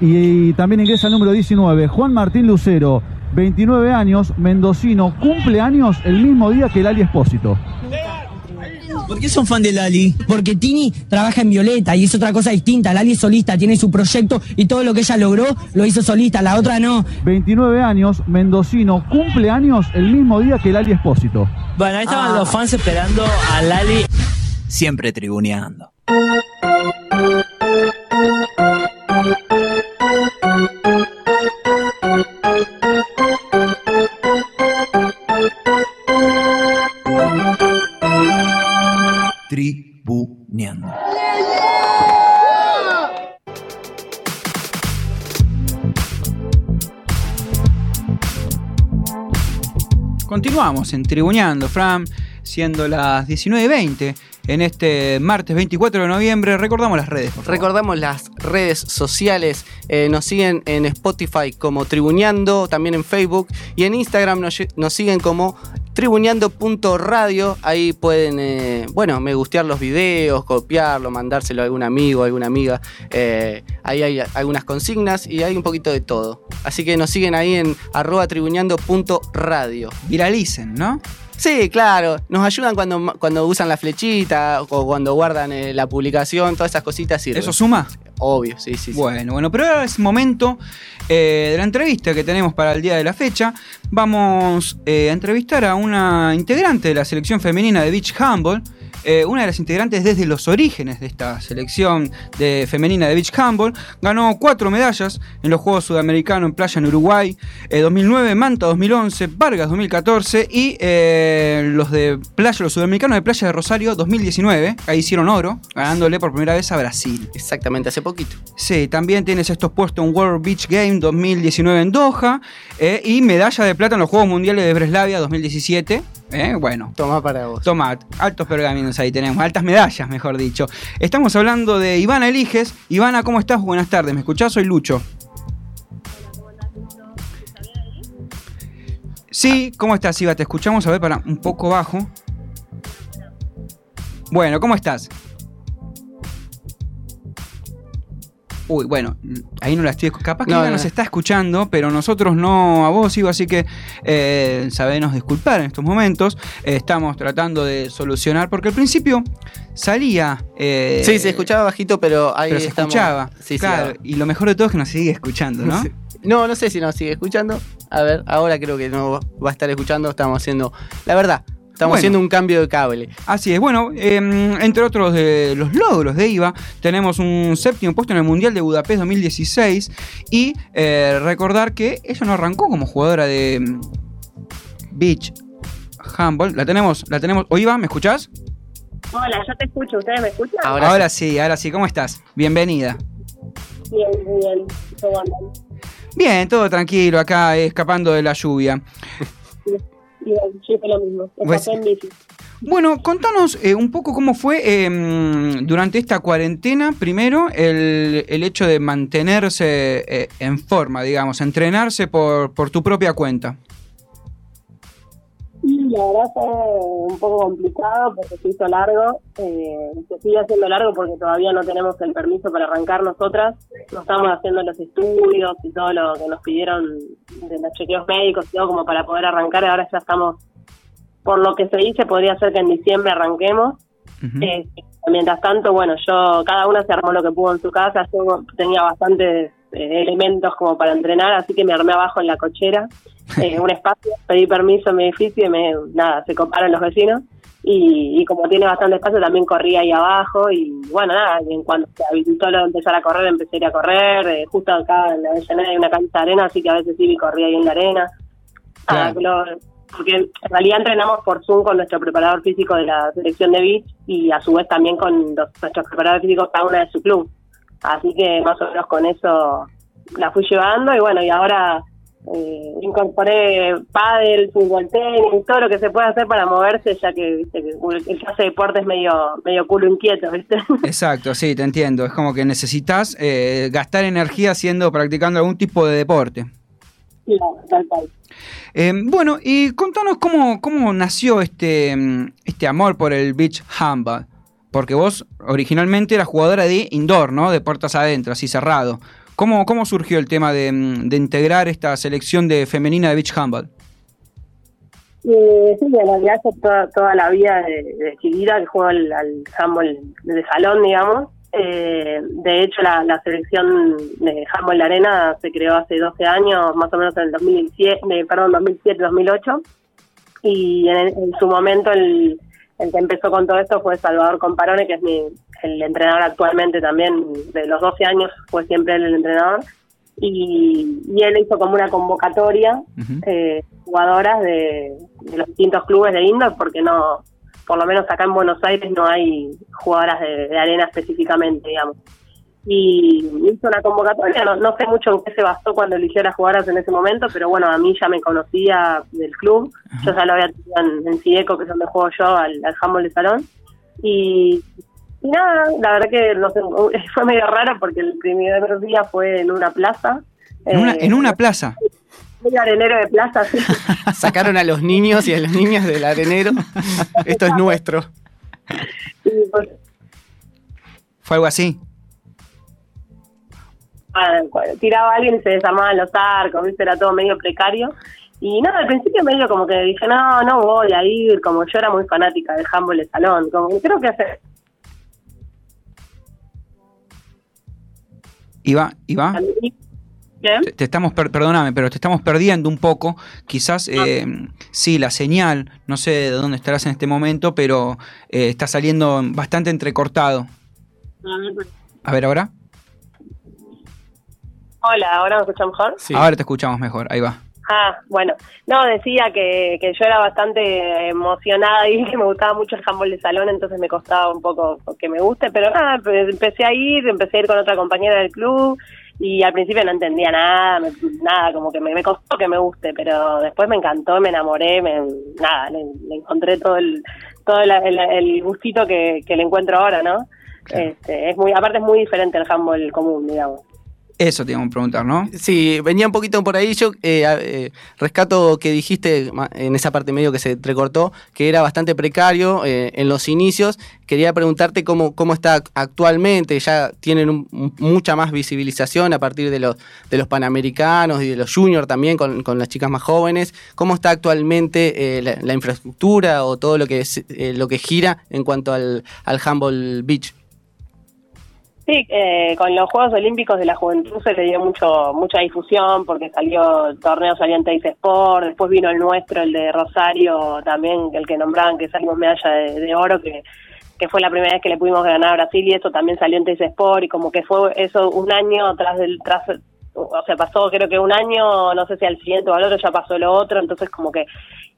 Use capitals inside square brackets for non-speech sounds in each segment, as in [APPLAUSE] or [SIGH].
Y, también ingresa el número 19, Juan Martín Lucero, 29 años, mendocino, cumple años el mismo día que Lali Espósito. ¿Por qué son fan de Lali? Porque Tini trabaja en Violeta y es otra cosa distinta. Lali es solista, tiene su proyecto y todo lo que ella logró lo hizo solista, la otra no. 29 años, mendocino, cumple años el mismo día que Lali Espósito. Bueno, ahí estaban los fans esperando a Lali siempre tribuneando. Tribuneando. Continuamos en Tribuneando, Fran, siendo las 19.20 en este martes 24 de noviembre. Recordamos las redes. Recordamos las redes sociales. eh, nos siguen en Spotify como Tribuneando, también en Facebook y en Instagram nos siguen como tribuneando.radio. Ahí pueden, eh, bueno, me gustear los videos, copiarlo, mandárselo a algún amigo, a alguna amiga. Eh, ahí hay algunas consignas y hay un poquito de todo. Así que nos siguen ahí en arroba tribuneando.radio. Viralicen, ¿no? Sí, claro. Nos ayudan cuando, cuando usan la flechita o cuando guardan eh, la publicación, todas esas cositas sirven. ¿Eso suma? Obvio, sí, sí. sí. Bueno, bueno, pero ahora es momento eh, de la entrevista que tenemos para el día de la fecha. Vamos eh, a entrevistar a una integrante de la selección femenina de Beach Handball. Eh, una de las integrantes desde los orígenes de esta selección de femenina de Beach Handball. Ganó cuatro medallas en los Juegos Sudamericanos en Playa en Uruguay, eh, 2009, Manta 2011, Vargas 2014 y eh, los de Playa, los Sudamericanos de Playa de Rosario 2019. Ahí hicieron oro, ganándole por primera vez a Brasil. Exactamente, hace poquito. Sí, también tienes estos puestos en World Beach Game 2019 en Doha eh, y medalla de plata en los Juegos Mundiales de Breslavia 2017. Eh, bueno, Toma para vos. toma, altos pergaminos ahí tenemos, altas medallas, mejor dicho. Estamos hablando de Ivana Eliges. Ivana, ¿cómo estás? Buenas tardes, ¿me escuchás? Soy Lucho. Sí, ¿cómo estás, Iva? Te escuchamos, a ver, para un poco bajo. Bueno, ¿cómo estás? Uy, bueno, ahí no la estoy escuchando. Capaz que No, nos está escuchando, pero nosotros no a vos, Iva, así que eh, sabenos disculpar en estos momentos. Eh, estamos tratando de solucionar, porque al principio salía. eh, Sí, se escuchaba bajito, pero ahí pero se estamos. escuchaba. Sí, claro, y lo mejor de todo es que nos sigue escuchando, ¿no? Sí. No, no sé si nos sigue escuchando. A ver, ahora creo que no va a estar escuchando. Estamos haciendo, la verdad, estamos Bueno. haciendo un cambio de cable. Así es, bueno, eh, entre otros de los logros de IVA, tenemos un séptimo puesto en el Mundial de Budapest 2016 y eh, recordar que ella no arrancó como jugadora de mm, Beach Handball. La tenemos, la tenemos. ¿O Iva, me escuchás? Hola, yo te escucho, ¿ustedes me escuchan? Ahora, Ahora sí, ahora sí, ¿cómo estás? Bienvenida. Bien, bien, ¿cómo andan? Bien, todo tranquilo acá, escapando de la lluvia. [LAUGHS] Siempre lo mismo, Pues-. Bueno, contanos eh, un poco cómo fue eh, durante esta cuarentena, primero, el, el hecho de mantenerse eh, en forma, digamos, entrenarse por, por tu propia cuenta. Verdad fue un poco complicado porque se hizo largo, eh, se sigue haciendo largo porque todavía no tenemos el permiso para arrancar nosotras, no estamos haciendo los estudios y todo lo que nos pidieron de los chequeos médicos y todo como para poder arrancar, ahora ya estamos, por lo que se dice, podría ser que en diciembre arranquemos. Eh, mientras tanto, bueno, yo, cada una se armó lo que pudo en su casa, yo tenía bastantes eh, elementos como para entrenar, así que me armé abajo en la cochera, eh, [LAUGHS] un espacio, pedí permiso en mi edificio y me, nada, se comparan los vecinos. Y, y como tiene bastante espacio, también corrí ahí abajo. Y bueno, nada, y en cuanto se habilitó lo de empezar a correr, empecé a ir a correr. eh, justo acá en la Avellaneda hay una cancha de arena, así que a veces sí corrí ahí en la arena. Ah, lo- porque en realidad entrenamos por Zoom con nuestro preparador físico de la selección de beach y a su vez también con los- nuestros preparadores físicos cada una de su club. Así que más o menos con eso la fui llevando y bueno, y ahora eh, incorporé pádel, fútbol, tenis, todo lo que se puede hacer para moverse, ya que viste que el que hace deporte es medio, medio culo inquieto, ¿viste? [LAUGHS] Exacto, sí, te entiendo. Es como que necesitas eh, gastar energía haciendo, practicando algún tipo de deporte. Claro, tal cual. Eh, bueno, y contanos cómo, cómo nació este, mm, este amor por el beach handball. Porque vos originalmente eras jugadora de indoor, ¿no? De puertas adentro, así cerrado. ¿Cómo, ¿Cómo surgió el tema de, de integrar esta selección de femenina de beach handball? Eh, sí, en realidad yo toda, toda la vida de, de chiquita que juego al, al handball de salón, digamos. Eh, de hecho, la, selección de handball de arena se creó hace 12 años, más o menos en el 2007, eh, perdón, 2007-2008. Y en, en su momento el, el que empezó con todo esto fue Salvador Comparone, que es mi, el entrenador actualmente también, de los 12 años fue siempre él el entrenador. Y, y él hizo como una convocatoria Ujú. eh, jugadoras de, de los distintos clubes de indoor, porque no, por lo menos acá en Buenos Aires no hay jugadoras de, de arena específicamente, digamos. Y hizo una convocatoria, no, no sé mucho en qué se basó cuando eligió las jugadoras en ese momento, pero bueno, a mí ya me conocía del club, yo ya lo había tenido en, en Cideco, que es donde juego yo, al, al handball de salón. Y, y nada, la verdad que no sé, [LAUGHS] fue medio raro porque el primer día fue en una plaza. En una, Eh, en una plaza. medio arenero de plaza, sí. [LAUGHS] Sacaron a los niños y a las niñas del arenero. Esto es nuestro. Y, pues, Fue algo así. Ah, tiraba a alguien y se desarmaban los arcos, ¿viste? era todo medio precario. Y no, al principio medio como que dije, no, no voy a ir, como yo era muy fanática del handball de salón, como que creo que hace... Iba, Iba. Te, te estamos, per- perdóname, pero te estamos perdiendo un poco. Quizás, eh, sí, la señal, no sé de dónde estarás en este momento, pero eh, está saliendo bastante entrecortado. A ver, ahora. Hola, ¿ahora me escuchan mejor? Sí. Ahora te escuchamos mejor, ahí va. Ah, bueno, no, decía que, que yo era bastante emocionada y que me gustaba mucho el handball de salón, entonces me costaba un poco que me guste, pero nada, pues empecé a ir, empecé a ir con otra compañera del club y al principio no entendía nada, me- nada, como que me, me costó que me guste, pero después me encantó, me enamoré, me, nada, le, le encontré todo el todo el, el- el gustito que, que le encuentro ahora, ¿no? Este, es muy, aparte es muy diferente el handball común, digamos. Eso te íbamos a preguntar, ¿no? Sí, venía un poquito por ahí. Yo eh, eh, rescato que dijiste en esa parte medio que se entrecortó, que era bastante precario eh, en los inicios. Quería preguntarte cómo, cómo está actualmente. Ya tienen un- mucha más visibilización a partir de los, de los panamericanos y de los juniors también con, con las chicas más jóvenes. ¿Cómo está actualmente eh, la, infraestructura o todo lo que, es, eh, lo que gira en cuanto al, al handball beach? Sí, eh, con los Juegos Olímpicos de la Juventud se le dio mucho mucha difusión porque salió el torneo salió en Teis Sport, después vino el nuestro, el de Rosario, también el que nombraban que salimos medalla de, de oro, que, que fue la primera vez que le pudimos ganar a Brasil y eso también salió en Teis Sport y como que fue eso un año tras del tras o sea, pasó creo que un año, no sé si al siguiente o al otro ya pasó lo otro, entonces como que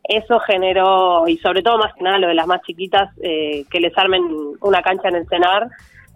eso generó, y sobre todo más que nada lo de las más chiquitas, eh, que les armen una cancha en el cenar,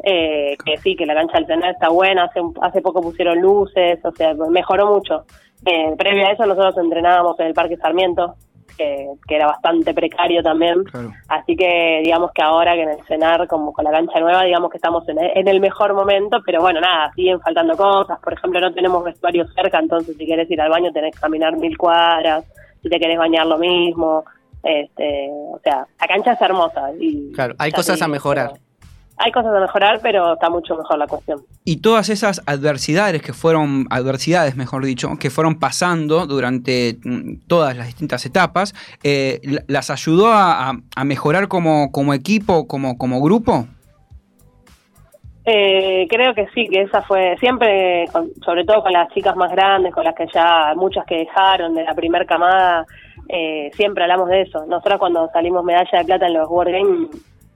eh, que sí, que la cancha del cenar está buena, hace, hace poco pusieron luces, o sea, mejoró mucho. Eh, previo a eso nosotros entrenábamos en el Parque Sarmiento, que, que era bastante precario también, Claro. así que digamos que ahora que en el cenar, como con la cancha nueva, digamos que estamos en, en el mejor momento, pero bueno, nada, siguen faltando cosas, por ejemplo, no tenemos vestuario cerca, entonces si querés ir al baño tenés que caminar mil cuadras, si te querés bañar lo mismo, este, o sea, la cancha es hermosa. Y, Claro, hay cosas a mejorar. pero- Hay cosas a mejorar, pero está mucho mejor la cuestión. Y todas esas adversidades que fueron, adversidades mejor dicho, que fueron pasando durante mm, todas las distintas etapas, eh, la- ¿las ayudó a, mejorar como, como equipo, como, como grupo? Eh, creo que sí, que esa fue siempre, con- sobre todo con las chicas más grandes, con las que ya muchas que dejaron de la primer camada, eh, siempre hablamos de eso. Nosotros cuando salimos medalla de plata en los World Games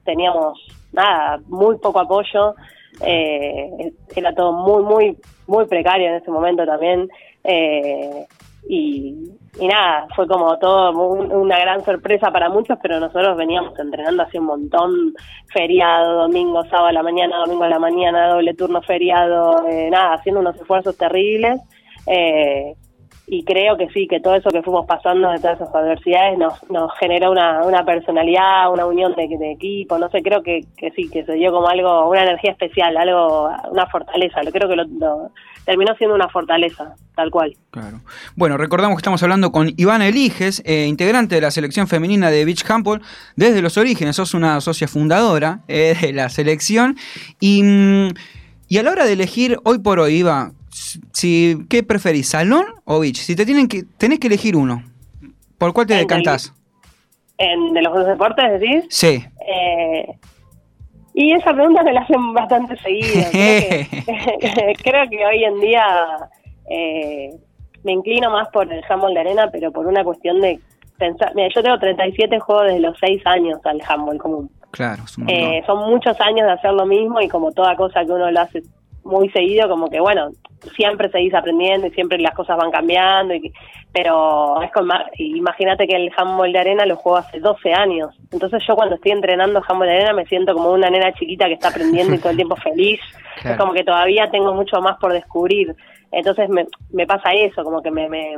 teníamos nada, muy poco apoyo, eh, era todo muy, muy, muy precario en ese momento también. eh, y, nada, fue como todo un- una gran sorpresa para muchos, pero nosotros veníamos entrenando hace un montón, feriado, domingo, sábado a la mañana, domingo a la mañana, doble turno feriado, eh, nada, haciendo unos esfuerzos terribles. eh, y creo que sí, que todo eso que fuimos pasando de todas esas adversidades nos, nos generó una, una personalidad, una unión de, equipo, no sé, creo que, que sí, que se dio como algo, una energía especial, algo, una fortaleza, lo creo que lo, lo- terminó siendo una fortaleza, tal cual. Claro. Bueno, recordamos que estamos hablando con Ivana Eliges, eh, integrante de la selección femenina de Beach Handball desde los orígenes. Sos una socia fundadora eh, de la selección. Y, mm, y a la hora de elegir, hoy por hoy, Iva, Si, ¿Qué preferís, salón o beach? Si te tienen que, tenés que elegir uno, ¿por cuál te En decantás? En, ¿De los dos deportes decís? Sí. Eh, y esa pregunta me la hacen bastante seguido. [LAUGHS] creo, que, [LAUGHS] creo que hoy en día eh, me inclino más por el handball de arena, pero por una cuestión de pensar. Mira, yo tengo 37 juegos desde los 6 años al handball común. Claro. Eh, son muchos años de hacer lo mismo y como toda cosa que uno lo hace muy seguido, como que bueno, siempre seguís aprendiendo y siempre las cosas van cambiando, y, pero es con imagínate que el handball de arena lo juego hace 12 años, entonces yo cuando estoy entrenando handball de arena me siento como una nena chiquita que está aprendiendo y todo el tiempo feliz, Claro. es como que todavía tengo mucho más por descubrir, entonces me, me pasa eso, como que me, me,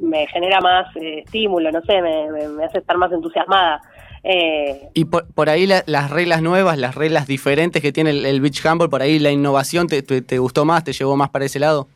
me genera más eh, estímulo, no sé, me- me hace estar más entusiasmada. Eh, Y por, por ahí la- las reglas nuevas, las reglas diferentes que tiene el, beach handball, por ahí la innovación te- te gustó más, te llevó más para ese lado.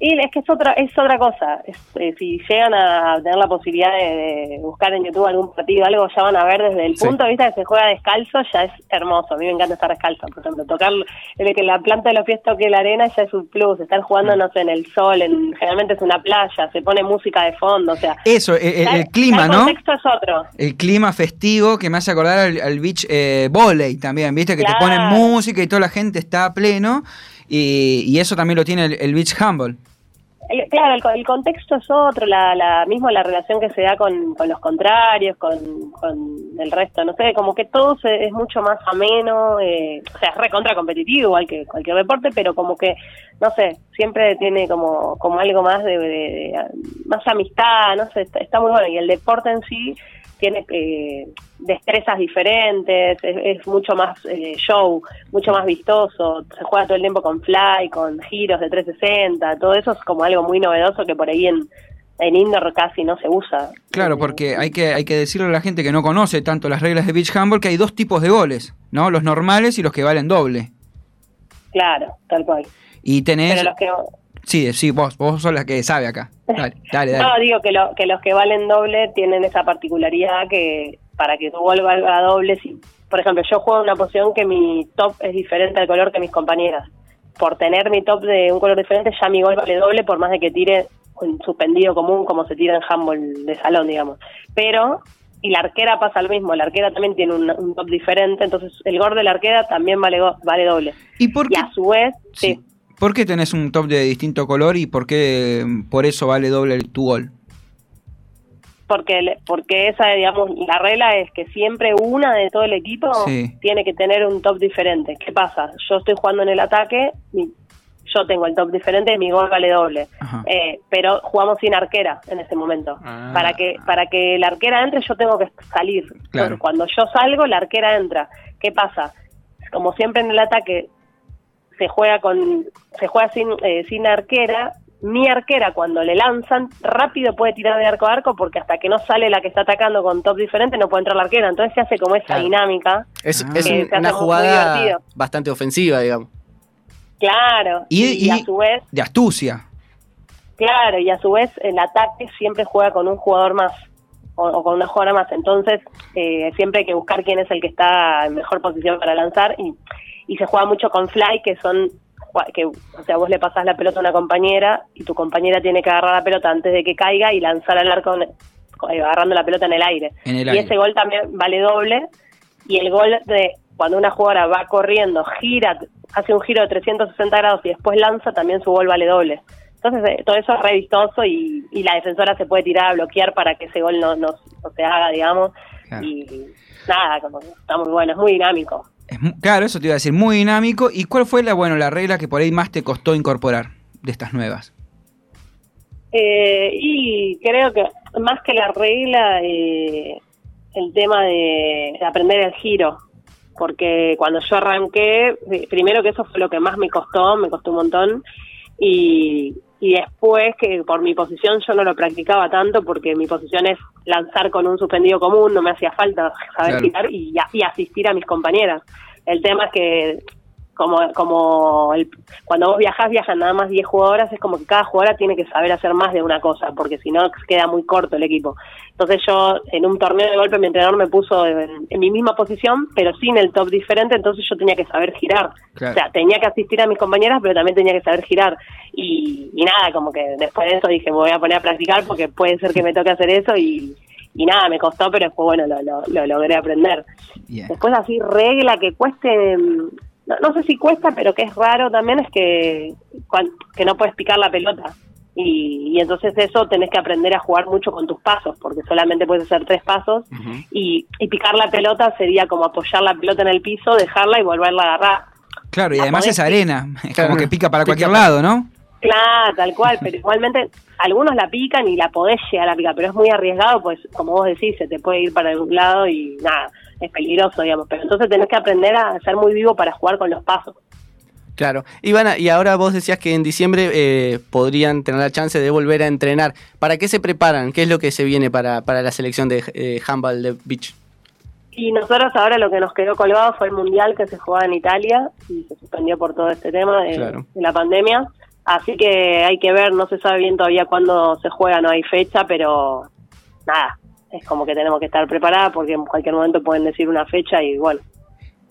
Y es que es otra es otra cosa. Es, eh, si llegan a tener la posibilidad de, de buscar en YouTube algún partido, algo, ya van a ver desde el Sí. punto de vista que se juega descalzo, ya es hermoso. A mí me encanta estar descalzo, por ejemplo. Tocar, el que la planta de los pies toque la arena ya es un plus. Estar jugando, Mm. no sé, en el sol, en, generalmente es una playa, se pone música de fondo, o sea... Eso, el, el- ya- el clima, el ¿no? contexto es otro. El clima festivo que me hace acordar al, al beach eh, volley también, ¿viste? Que te ponen música y toda la gente está a pleno. Y, y eso también lo tiene el, el beach handball. El- claro, el, el contexto es otro, la, la mismo la relación que se da con, con los contrarios, con, con el resto, no sé, como que todo se- es mucho más ameno, eh, o sea, es recontra competitivo, igual que cualquier deporte, pero como que, no sé, siempre tiene como, como algo más de, de- de- más amistad, no sé, está, muy bueno, y el deporte en sí tiene eh, destrezas diferentes, es, es mucho más eh, show, mucho más vistoso, se juega todo el tiempo con fly, con giros de 360, todo eso es como algo muy novedoso que por ahí en, en indoor casi no se usa. Claro, porque hay que, hay que decirle a la gente que no conoce tanto las reglas de beach handball que hay dos tipos de goles, ¿no? Los normales y los que valen doble. Claro, tal cual. Y tenés... Pero los que... Sí, sí, vos, vos sos la que sabe acá. Dale, dale, dale. No, digo que, lo, que los que valen doble tienen esa particularidad que para que tu gol valga doble, si, por ejemplo, yo juego en una posición que mi top es diferente al color que mis compañeras. Por tener mi top de un color diferente, ya mi gol vale doble, por más de que tire un suspendido común como se tira en handball de salón, digamos. Pero, y la arquera pasa lo mismo, la arquera también tiene un, un top diferente, entonces el gol de la arquera también vale, vale doble. ¿Y por Y qué, a su vez, sí. sí. ¿por qué tenés un top de distinto color y por qué mm, por eso vale doble el- tu gol? porque porque esa digamos la regla es que siempre una de todo el equipo Sí. tiene que tener un top diferente qué pasa yo estoy jugando en el ataque mi- yo tengo el top diferente y mi gol vale doble. Eh, pero jugamos sin arquera en ese momento Ah. para que para que la arquera entre yo tengo que salir Claro. Entonces, cuando yo salgo la arquera entra qué pasa como siempre en el ataque se juega con se juega sin eh, sin arquera mi arquera cuando le lanzan rápido puede tirar de arco a arco porque hasta que no sale la que está atacando con top diferente no puede entrar la arquera entonces se hace como esa Claro. dinámica Es, un- una jugada bastante ofensiva, digamos. Claro Y- y, y- a su vez De astucia. claro y a su vez el ataque siempre juega con un jugador más o, o con una jugadora más entonces eh, siempre hay que buscar quién es el que está en mejor posición para lanzar y, y se juega mucho con fly que son que o sea vos le pasás la pelota a una compañera y tu compañera tiene que agarrar la pelota antes de que caiga y lanzar al arco eh, agarrando la pelota en el aire En el y aire. ese gol también vale doble y el gol de cuando una jugadora va corriendo gira hace un giro de 360 grados y después lanza también su gol vale doble entonces eh, todo eso es re vistoso y, y la defensora se puede tirar a bloquear para que ese gol no, no, no se haga digamos Claro. y nada como está muy bueno es muy dinámico Es claro, eso te iba a decir, muy dinámico. ¿Y cuál fue la, bueno, la regla que por ahí más te costó incorporar de estas nuevas? Eh, y creo que más que la regla, eh, el tema de aprender el giro, porque cuando yo arranqué, eh, primero que eso fue lo que más me costó, me costó un montón, y, y después que por mi posición yo no lo practicaba tanto, porque mi posición es lanzar con un suspendido común, no me hacía falta saber Claro. girar y, y asistir a mis compañeras. El tema es que como, como el- cuando vos viajás, viajan nada más 10 jugadoras, es como que cada jugadora tiene que saber hacer más de una cosa, porque si no queda muy corto el equipo. Entonces yo en un torneo de golpe mi entrenador me puso en, en mi misma posición, pero sin el top diferente, entonces yo tenía que saber girar. Claro. O sea, tenía que asistir a mis compañeras, pero también tenía que saber girar. Y, y nada, como que después de eso dije, me voy a poner a practicar porque puede ser que me toque hacer eso y, y nada, me costó, pero después, bueno, lo, lo, lo logré aprender. Después así regla que cueste, no, no sé si cuesta, pero que es raro también es que, que no puedes picar la pelota. Y, y entonces eso tenés que aprender a jugar mucho con tus pasos, porque solamente puedes hacer tres pasos. y, y picar la pelota sería como apoyar la pelota en el piso, dejarla y volverla a agarrar. Claro, y La además es arena, [LAUGHS] es Claro. como que pica para cualquier lado, ¿no? Claro, tal cual, [LAUGHS] pero igualmente algunos la pican y la podés llegar a picar, pero es muy arriesgado, pues como vos decís, se te puede ir para algún lado y nada, es peligroso, digamos. Pero entonces tenés que aprender a ser muy vivo para jugar con los pasos. Claro. Ivana, y ahora vos decías que en diciembre eh, podrían tener la chance de volver a entrenar. ¿Para qué se preparan? ¿Qué es lo que se viene para, para la selección de eh, handball de beach? Y nosotros ahora lo que nos quedó colgado fue el mundial que se jugaba en Italia y se suspendió por todo este tema de, Claro. de la pandemia. Así que hay que ver, no se sabe bien todavía cuándo se juega, no hay fecha, pero nada, es como que tenemos que estar preparadas porque en cualquier momento pueden decir una fecha y bueno.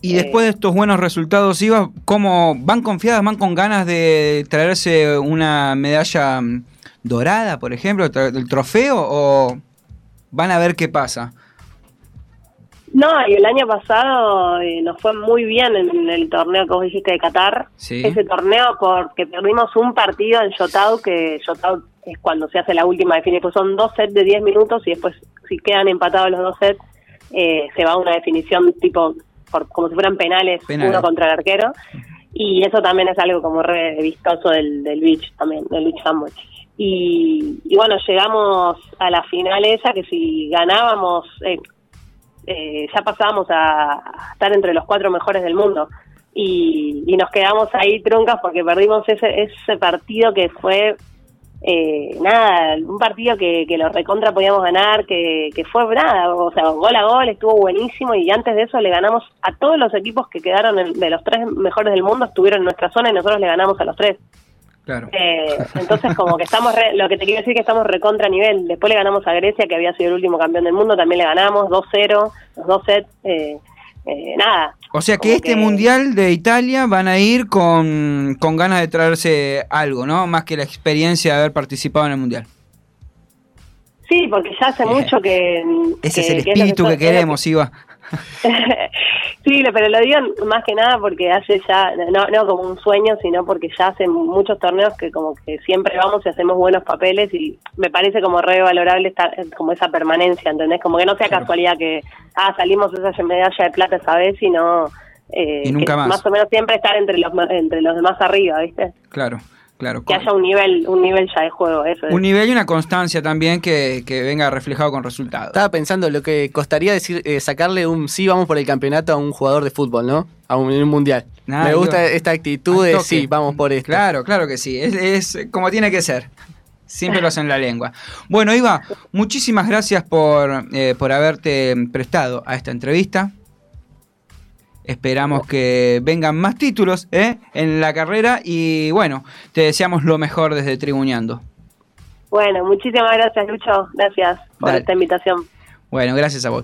Y Eh. después de estos buenos resultados, Iba, ¿cómo van confiadas, van con ganas de traerse una medalla mm, dorada, por ejemplo, del trofeo, o van a ver qué pasa? No, y el año pasado eh, nos fue muy bien en el torneo que vos dijiste de Qatar. Sí. Ese torneo porque perdimos un partido en Shootout, que Shootout es cuando se hace la última definición. Pues son dos sets de 10 minutos y después si quedan empatados los dos sets, eh, se va a una definición tipo por, como si fueran penales, Penales. uno contra el arquero. Y eso también es algo como re vistoso del, del beach también, del beach handball. Y, y bueno, llegamos a la final esa que si ganábamos, eh, eh, ya pasábamos a, estar entre los cuatro mejores del mundo. Y, y nos quedamos ahí truncas porque perdimos ese, ese partido que fue, eh, nada, un partido que, que lo recontra podíamos ganar, que, que fue nada, o sea, gol a gol, estuvo buenísimo y antes de eso le ganamos a todos los equipos que quedaron en- de los tres mejores del mundo, estuvieron en nuestra zona y nosotros le ganamos a los tres. Claro. Eh, entonces, como que estamos, re- lo que te quiero decir es que estamos recontra nivel. Después le ganamos a Grecia, que había sido el último campeón del mundo, también le ganamos 2-0, los dos sets. Eh, eh, nada. O sea que Como este que- mundial de Italia van a ir con, con ganas de traerse algo, ¿no? Más que la experiencia de haber participado en el mundial. Sí, porque ya hace mucho que. Ese es que- el que es espíritu que, lo queremos, Iba. [LAUGHS] sí, pero lo digo más que nada porque hace ya, no, no como un sueño, sino porque ya hace muchos torneos que como que siempre vamos y hacemos buenos papeles y me parece como re valorable estar, como esa permanencia, ¿entendés? Como que no sea Claro. casualidad que, ah, salimos esa medalla de plata esa vez, sino eh, Y nunca que más. más o menos siempre estar entre los entre los demás arriba, ¿viste? Claro, claro. Que haya un nivel un nivel ya de juego, eso es. Un nivel y una constancia también que, que venga reflejado con resultados. Estaba pensando lo que costaría decir eh, sacarle un sí, vamos por el campeonato a un jugador de fútbol, ¿no? A un, mundial. Nah, Me gusta esta actitud de sí, vamos por esto. Claro, claro que sí. Es, es como tiene que ser. Siempre lo hacen en la lengua. Bueno, Iva, muchísimas gracias por, eh, por haberte prestado a esta entrevista. Esperamos que vengan más títulos ¿eh? en la carrera y bueno, te deseamos lo mejor desde Tribuñando. Bueno, muchísimas gracias, Lucho. Gracias por Dale. esta invitación. Bueno, gracias a vos.